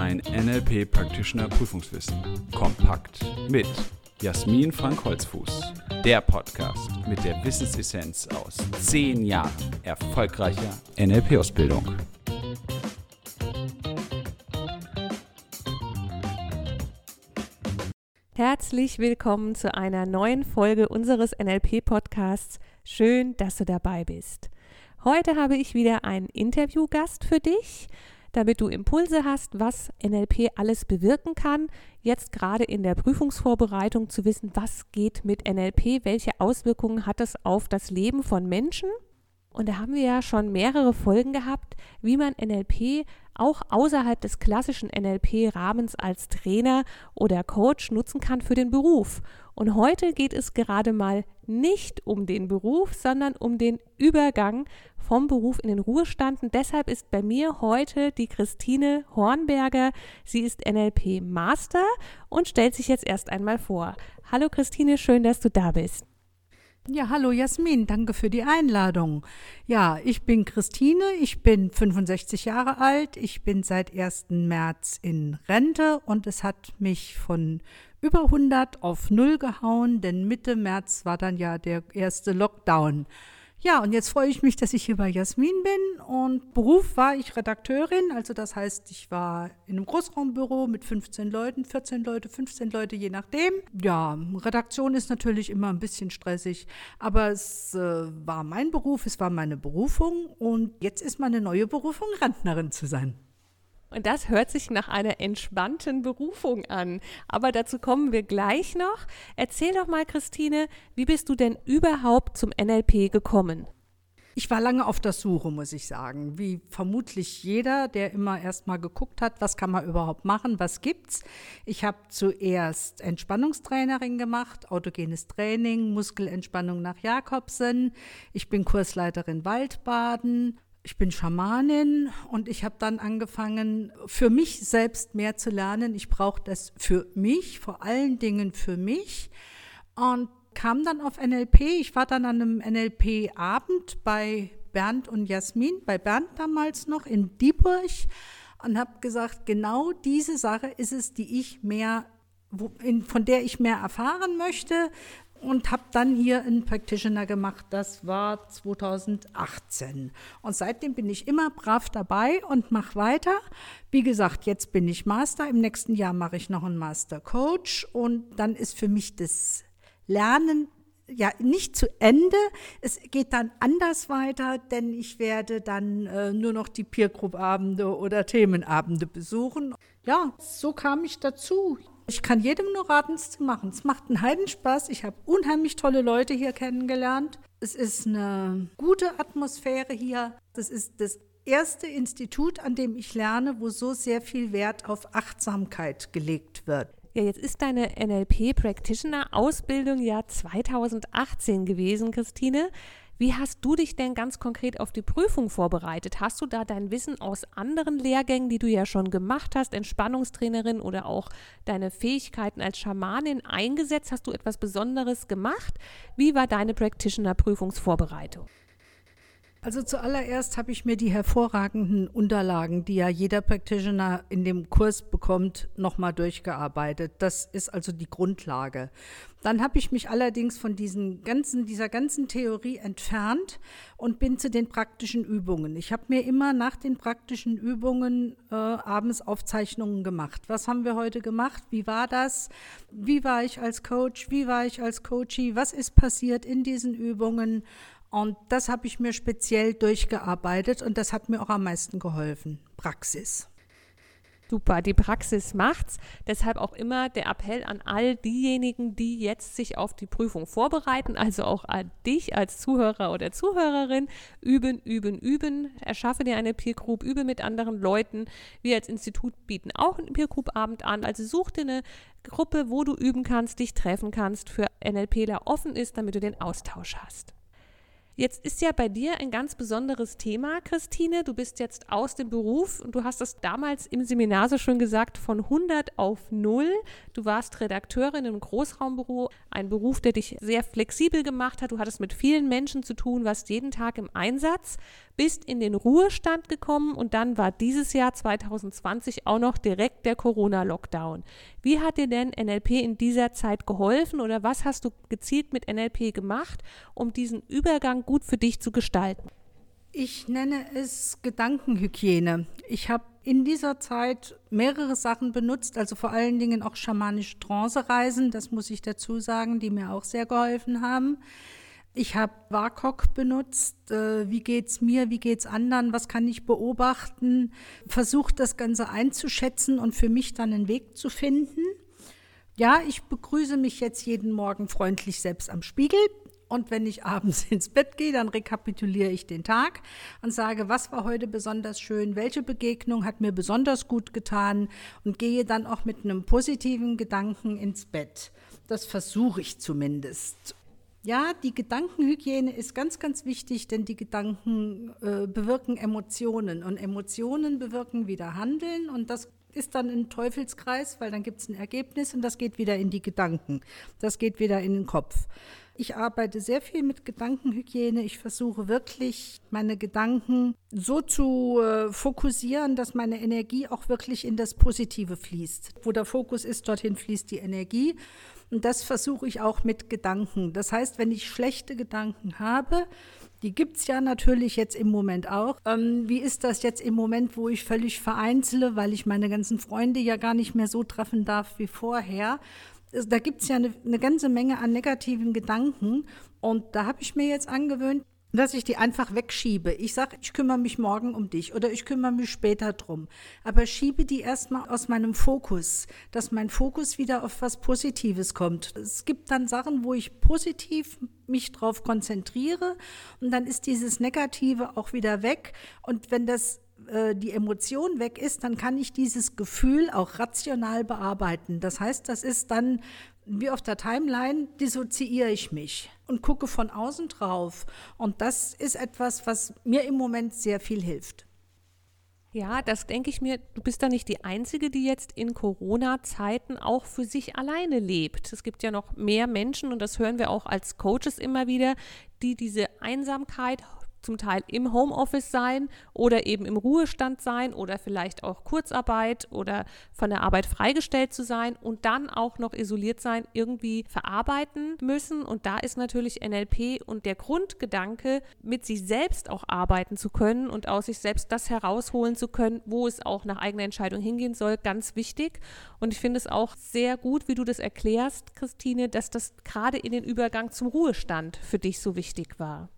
Dein NLP Practitioner Prüfungswissen. Kompakt mit Jasmin Frank Holzfuß. Der Podcast mit der Wissensessenz aus 10 Jahren erfolgreicher NLP-Ausbildung. Herzlich willkommen zu einer neuen Folge unseres NLP-Podcasts. Schön, dass du dabei bist. Heute habe ich wieder einen Interviewgast für dich, damit du Impulse hast, was NLP alles bewirken kann. Jetzt gerade in der Prüfungsvorbereitung zu wissen, was geht mit NLP, welche Auswirkungen hat es auf das Leben von Menschen. Und da haben wir ja schon mehrere Folgen gehabt, wie man NLP auch außerhalb des klassischen NLP-Rahmens als Trainer oder Coach nutzen kann für den Beruf. Und heute geht es gerade mal nicht um den Beruf, sondern um den Übergang vom Beruf in den Ruhestand. Und deshalb ist bei mir heute die Christine Hornberger. Sie ist NLP-Master und stellt sich jetzt erst einmal vor. Hallo Christine, schön, dass du da bist. Ja, hallo Jasmin, danke für die Einladung. Ja, ich bin Christine, ich bin 65 Jahre alt, ich bin seit 1. März in Rente und es hat mich von über 100 auf 0 gehauen, denn Mitte März war dann ja der erste Lockdown. Ja, und jetzt freue ich mich, dass ich hier bei Jasmin bin. Und Beruf war ich Redakteurin, also das heißt, ich war in einem Großraumbüro mit 15 Leuten, 14 Leute, 15 Leute, je nachdem. Ja, Redaktion ist natürlich immer ein bisschen stressig, aber es äh, war mein Beruf, es war meine Berufung und jetzt ist meine neue Berufung, Rentnerin zu sein. Und das hört sich nach einer entspannten Berufung an. Aber dazu kommen wir gleich noch. Erzähl doch mal, Christine, wie bist du denn überhaupt zum NLP gekommen? Ich war lange auf der Suche, muss ich sagen. Wie vermutlich jeder, der immer erst mal geguckt hat, was kann man überhaupt machen, was gibt's. Ich habe zuerst Entspannungstrainerin gemacht, autogenes Training, Muskelentspannung nach Jakobsen. Ich bin Kursleiterin Waldbaden ich bin Schamanin und ich habe dann angefangen, für mich selbst mehr zu lernen. Ich brauche das für mich, vor allen Dingen für mich. Und kam dann auf NLP. Ich war dann an einem NLP-Abend bei Bernd und Jasmin, bei Bernd damals noch in Dieburg und habe gesagt, genau diese Sache ist es, die ich mehr, von der ich mehr erfahren möchte, und habe dann hier einen Practitioner gemacht. Das war 2018. Und seitdem bin ich immer brav dabei und mache weiter. Wie gesagt, jetzt bin ich Master. Im nächsten Jahr mache ich noch einen Master Coach. Und dann ist für mich das Lernen ja nicht zu Ende. Es geht dann anders weiter, denn ich werde dann äh, nur noch die Peer Group Abende oder Themenabende besuchen. Ja, so kam ich dazu. Ich kann jedem nur raten, es zu machen. Es macht einen Heidenspaß. Ich habe unheimlich tolle Leute hier kennengelernt. Es ist eine gute Atmosphäre hier. Das ist das erste Institut, an dem ich lerne, wo so sehr viel Wert auf Achtsamkeit gelegt wird. Ja, jetzt ist deine NLP-Practitioner-Ausbildung ja 2018 gewesen, Christine. Wie hast du dich denn ganz konkret auf die Prüfung vorbereitet? Hast du da dein Wissen aus anderen Lehrgängen, die du ja schon gemacht hast, Entspannungstrainerin oder auch deine Fähigkeiten als Schamanin eingesetzt? Hast du etwas Besonderes gemacht? Wie war deine Practitioner-Prüfungsvorbereitung? Also zuallererst habe ich mir die hervorragenden Unterlagen, die ja jeder Practitioner in dem Kurs bekommt, nochmal durchgearbeitet. Das ist also die Grundlage. Dann habe ich mich allerdings von diesen ganzen, dieser ganzen Theorie entfernt und bin zu den praktischen Übungen. Ich habe mir immer nach den praktischen Übungen äh, abends Aufzeichnungen gemacht. Was haben wir heute gemacht? Wie war das? Wie war ich als Coach? Wie war ich als Coachie? Was ist passiert in diesen Übungen? Und das habe ich mir speziell durchgearbeitet und das hat mir auch am meisten geholfen. Praxis. Super, die Praxis macht's. Deshalb auch immer der Appell an all diejenigen, die jetzt sich auf die Prüfung vorbereiten, also auch an dich als Zuhörer oder Zuhörerin. Üben, üben, üben. Erschaffe dir eine Peer Group, übe mit anderen Leuten. Wir als Institut bieten auch einen Peer Group Abend an. Also such dir eine Gruppe, wo du üben kannst, dich treffen kannst, für NLPler offen ist, damit du den Austausch hast. Jetzt ist ja bei dir ein ganz besonderes Thema, Christine. Du bist jetzt aus dem Beruf und du hast es damals im Seminar so schön gesagt, von 100 auf 0. Du warst Redakteurin im Großraumbüro, ein Beruf, der dich sehr flexibel gemacht hat. Du hattest mit vielen Menschen zu tun, warst jeden Tag im Einsatz, bist in den Ruhestand gekommen und dann war dieses Jahr 2020 auch noch direkt der Corona-Lockdown. Wie hat dir denn NLP in dieser Zeit geholfen oder was hast du gezielt mit NLP gemacht, um diesen Übergang gut für dich zu gestalten? Ich nenne es Gedankenhygiene. Ich habe in dieser Zeit mehrere Sachen benutzt, also vor allen Dingen auch schamanische Trance-Reisen, das muss ich dazu sagen, die mir auch sehr geholfen haben. Ich habe WAKOK benutzt. Äh, wie geht's mir? Wie geht's anderen? Was kann ich beobachten? Versucht das Ganze einzuschätzen und für mich dann einen Weg zu finden. Ja, ich begrüße mich jetzt jeden Morgen freundlich selbst am Spiegel. Und wenn ich abends ins Bett gehe, dann rekapituliere ich den Tag und sage, was war heute besonders schön, welche Begegnung hat mir besonders gut getan und gehe dann auch mit einem positiven Gedanken ins Bett. Das versuche ich zumindest. Ja, die Gedankenhygiene ist ganz, ganz wichtig, denn die Gedanken äh, bewirken Emotionen und Emotionen bewirken wieder Handeln und das ist dann ein Teufelskreis, weil dann gibt es ein Ergebnis und das geht wieder in die Gedanken, das geht wieder in den Kopf. Ich arbeite sehr viel mit Gedankenhygiene. Ich versuche wirklich, meine Gedanken so zu äh, fokussieren, dass meine Energie auch wirklich in das Positive fließt. Wo der Fokus ist, dorthin fließt die Energie. Und das versuche ich auch mit Gedanken. Das heißt, wenn ich schlechte Gedanken habe, die gibt es ja natürlich jetzt im Moment auch. Ähm, wie ist das jetzt im Moment, wo ich völlig vereinzele, weil ich meine ganzen Freunde ja gar nicht mehr so treffen darf wie vorher? Da gibt es ja eine, eine ganze Menge an negativen Gedanken. Und da habe ich mir jetzt angewöhnt, dass ich die einfach wegschiebe. Ich sage, ich kümmere mich morgen um dich oder ich kümmere mich später drum. Aber schiebe die erstmal aus meinem Fokus, dass mein Fokus wieder auf was Positives kommt. Es gibt dann Sachen, wo ich positiv mich drauf konzentriere und dann ist dieses Negative auch wieder weg. Und wenn das äh, die Emotion weg ist, dann kann ich dieses Gefühl auch rational bearbeiten. Das heißt, das ist dann wie auf der Timeline dissoziiere ich mich und gucke von außen drauf. Und das ist etwas, was mir im Moment sehr viel hilft. Ja, das denke ich mir, du bist da nicht die Einzige, die jetzt in Corona-Zeiten auch für sich alleine lebt. Es gibt ja noch mehr Menschen, und das hören wir auch als Coaches immer wieder, die diese Einsamkeit zum Teil im Homeoffice sein oder eben im Ruhestand sein oder vielleicht auch Kurzarbeit oder von der Arbeit freigestellt zu sein und dann auch noch isoliert sein, irgendwie verarbeiten müssen. Und da ist natürlich NLP und der Grundgedanke, mit sich selbst auch arbeiten zu können und aus sich selbst das herausholen zu können, wo es auch nach eigener Entscheidung hingehen soll, ganz wichtig. Und ich finde es auch sehr gut, wie du das erklärst, Christine, dass das gerade in den Übergang zum Ruhestand für dich so wichtig war.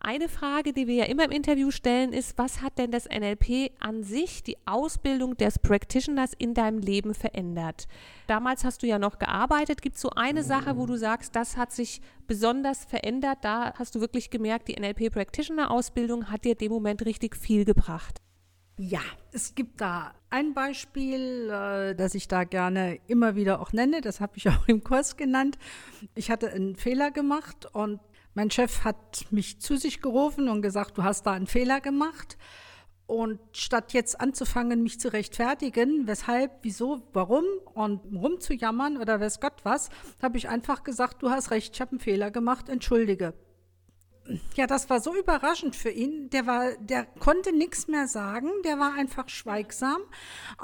Eine Frage, die wir ja immer im Interview stellen, ist, was hat denn das NLP an sich, die Ausbildung des Practitioners in deinem Leben verändert? Damals hast du ja noch gearbeitet. Gibt es so eine Sache, wo du sagst, das hat sich besonders verändert? Da hast du wirklich gemerkt, die NLP Practitioner Ausbildung hat dir dem Moment richtig viel gebracht. Ja, es gibt da ein Beispiel, äh, das ich da gerne immer wieder auch nenne. Das habe ich auch im Kurs genannt. Ich hatte einen Fehler gemacht und mein Chef hat mich zu sich gerufen und gesagt, du hast da einen Fehler gemacht. Und statt jetzt anzufangen, mich zu rechtfertigen, weshalb, wieso, warum und rumzujammern oder weiß Gott was, habe ich einfach gesagt, du hast recht, ich habe einen Fehler gemacht, entschuldige ja, das war so überraschend für ihn. Der war, der konnte nichts mehr sagen, der war einfach schweigsam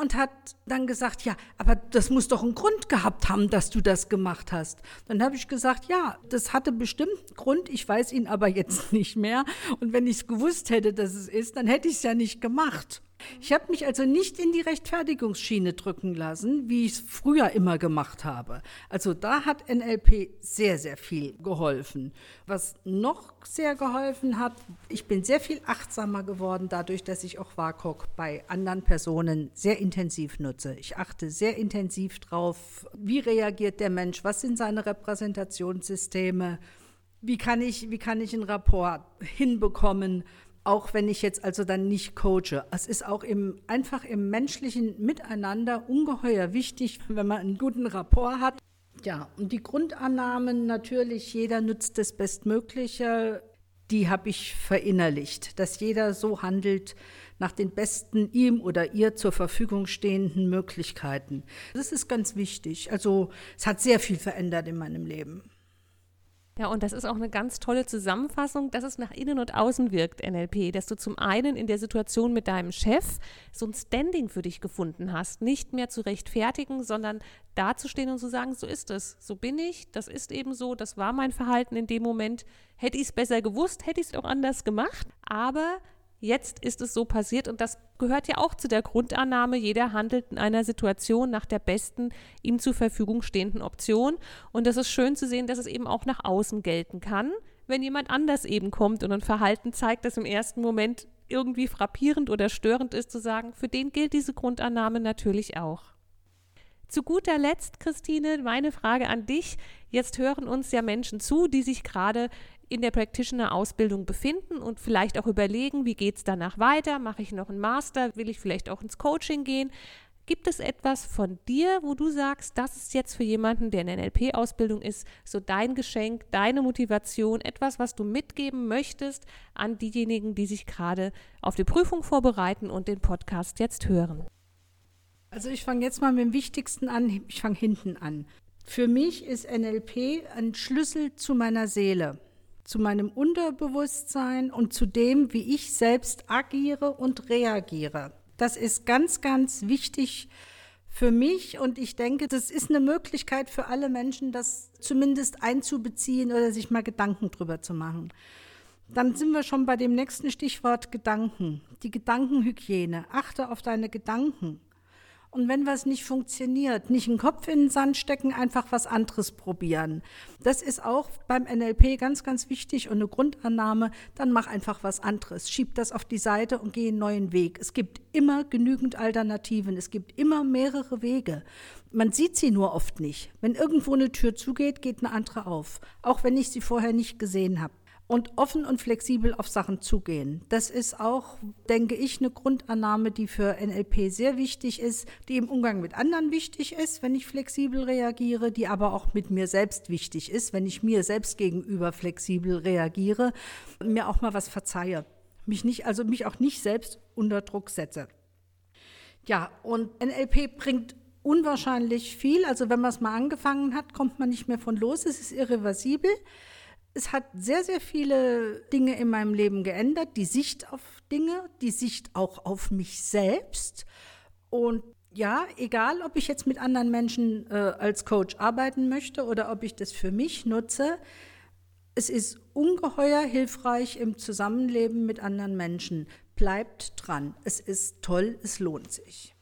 und hat dann gesagt, ja, aber das muss doch einen Grund gehabt haben, dass du das gemacht hast. Dann habe ich gesagt, ja, das hatte bestimmt einen Grund, ich weiß ihn aber jetzt nicht mehr. Und wenn ich es gewusst hätte, dass es ist, dann hätte ich es ja nicht gemacht. Ich habe mich also nicht in die Rechtfertigungsschiene drücken lassen, wie ich es früher immer gemacht habe. Also da hat NLP sehr, sehr viel geholfen. Was noch sehr geholfen hat, ich bin sehr viel achtsamer geworden dadurch, dass ich auch WAKOK bei anderen Personen sehr intensiv nutze. Ich achte sehr intensiv drauf, wie reagiert der Mensch, was sind seine Repräsentationssysteme, wie kann ich, wie kann ich einen Rapport hinbekommen, auch wenn ich jetzt also dann nicht coache. Es ist auch im, einfach im menschlichen Miteinander ungeheuer wichtig, wenn man einen guten Rapport hat. Ja, und die Grundannahmen natürlich, jeder nutzt das Bestmögliche. die habe ich verinnerlicht, dass jeder so handelt nach den besten ihm oder ihr zur Verfügung stehenden Möglichkeiten. Das ist ganz wichtig. Also es hat sehr viel verändert in meinem Leben. Ja, und das ist auch eine ganz tolle Zusammenfassung, dass es nach innen und außen wirkt, NLP, dass du zum einen in der Situation mit deinem Chef so ein Standing für dich gefunden hast, nicht mehr zu rechtfertigen, sondern dazustehen und zu sagen, so ist es, so bin ich, das ist eben so, das war mein Verhalten in dem Moment. Hätte ich es besser gewusst, hätte ich es auch anders gemacht, aber jetzt ist es so passiert und das gehört ja auch zu der Grundannahme, jeder handelt in einer Situation nach der besten ihm zur Verfügung stehenden Option und das ist schön zu sehen, dass es eben auch nach außen gelten kann, wenn jemand anders eben kommt und ein Verhalten zeigt, das im ersten Moment irgendwie frappierend oder störend ist, zu sagen, für den gilt diese Grundannahme natürlich auch. Zu guter Letzt, Christine, meine Frage an dich. Jetzt hören uns ja Menschen zu, die sich gerade in der Practitioner-Ausbildung befinden und vielleicht auch überlegen, wie geht es danach weiter? Mache ich noch einen Master? Will ich vielleicht auch ins Coaching gehen? Gibt es etwas von dir, wo du sagst, das ist jetzt für jemanden, der in der NLP-Ausbildung ist, so dein Geschenk, deine Motivation, etwas, was du mitgeben möchtest an diejenigen, die sich gerade auf die Prüfung vorbereiten und den Podcast jetzt hören? Also ich fange jetzt mal mit dem Wichtigsten an, ich fange hinten an. Für mich ist NLP ein Schlüssel zu meiner Seele zu meinem Unterbewusstsein und zu dem, wie ich selbst agiere und reagiere. Das ist ganz, ganz wichtig für mich und ich denke, das ist eine Möglichkeit für alle Menschen, das zumindest einzubeziehen oder sich mal Gedanken drüber zu machen. Dann sind wir schon bei dem nächsten Stichwort Gedanken. Die Gedankenhygiene. Achte auf deine Gedanken. Und wenn was nicht funktioniert, nicht einen Kopf in den Sand stecken, einfach was anderes probieren. Das ist auch beim NLP ganz, ganz wichtig und eine Grundannahme. Dann mach einfach was anderes. Schieb das auf die Seite und geh einen neuen Weg. Es gibt immer genügend Alternativen. Es gibt immer mehrere Wege. Man sieht sie nur oft nicht. Wenn irgendwo eine Tür zugeht, geht eine andere auf. Auch wenn ich sie vorher nicht gesehen habe und offen und flexibel auf Sachen zugehen. Das ist auch, denke ich, eine Grundannahme, die für NLP sehr wichtig ist, die im Umgang mit anderen wichtig ist, wenn ich flexibel reagiere, die aber auch mit mir selbst wichtig ist, wenn ich mir selbst gegenüber flexibel reagiere mir auch mal was verzeihe. Mich nicht, also mich auch nicht selbst unter Druck setze. Ja, und NLP bringt unwahrscheinlich viel. Also wenn man es mal angefangen hat, kommt man nicht mehr von los. Es ist irreversibel es hat sehr, sehr viele Dinge in meinem Leben geändert. Die Sicht auf Dinge, die Sicht auch auf mich selbst. Und ja, egal, ob ich jetzt mit anderen Menschen äh, als Coach arbeiten möchte oder ob ich das für mich nutze, es ist ungeheuer hilfreich im Zusammenleben mit anderen Menschen. Bleibt dran. Es ist toll, es lohnt sich.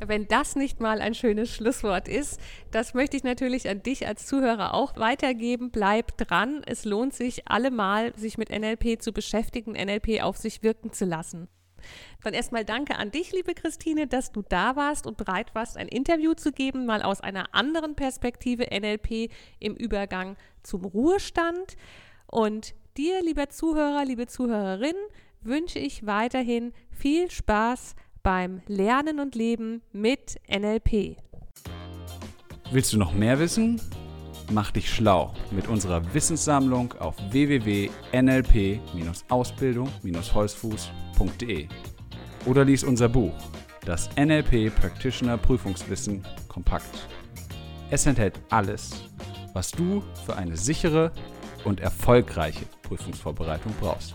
Wenn das nicht mal ein schönes Schlusswort ist, das möchte ich natürlich an dich als Zuhörer auch weitergeben. Bleib dran. Es lohnt sich allemal, sich mit NLP zu beschäftigen, NLP auf sich wirken zu lassen. Dann erstmal danke an dich, liebe Christine, dass du da warst und bereit warst, ein Interview zu geben, mal aus einer anderen Perspektive NLP im Übergang zum Ruhestand. Und dir, lieber Zuhörer, liebe Zuhörerin, wünsche ich weiterhin viel Spaß beim Lernen und Leben mit NLP. Willst du noch mehr wissen? Mach dich schlau mit unserer Wissenssammlung auf www.nlp-ausbildung-holzfuß.de oder lies unser Buch, das NLP Practitioner Prüfungswissen kompakt. Es enthält alles, was du für eine sichere und erfolgreiche Prüfungsvorbereitung brauchst.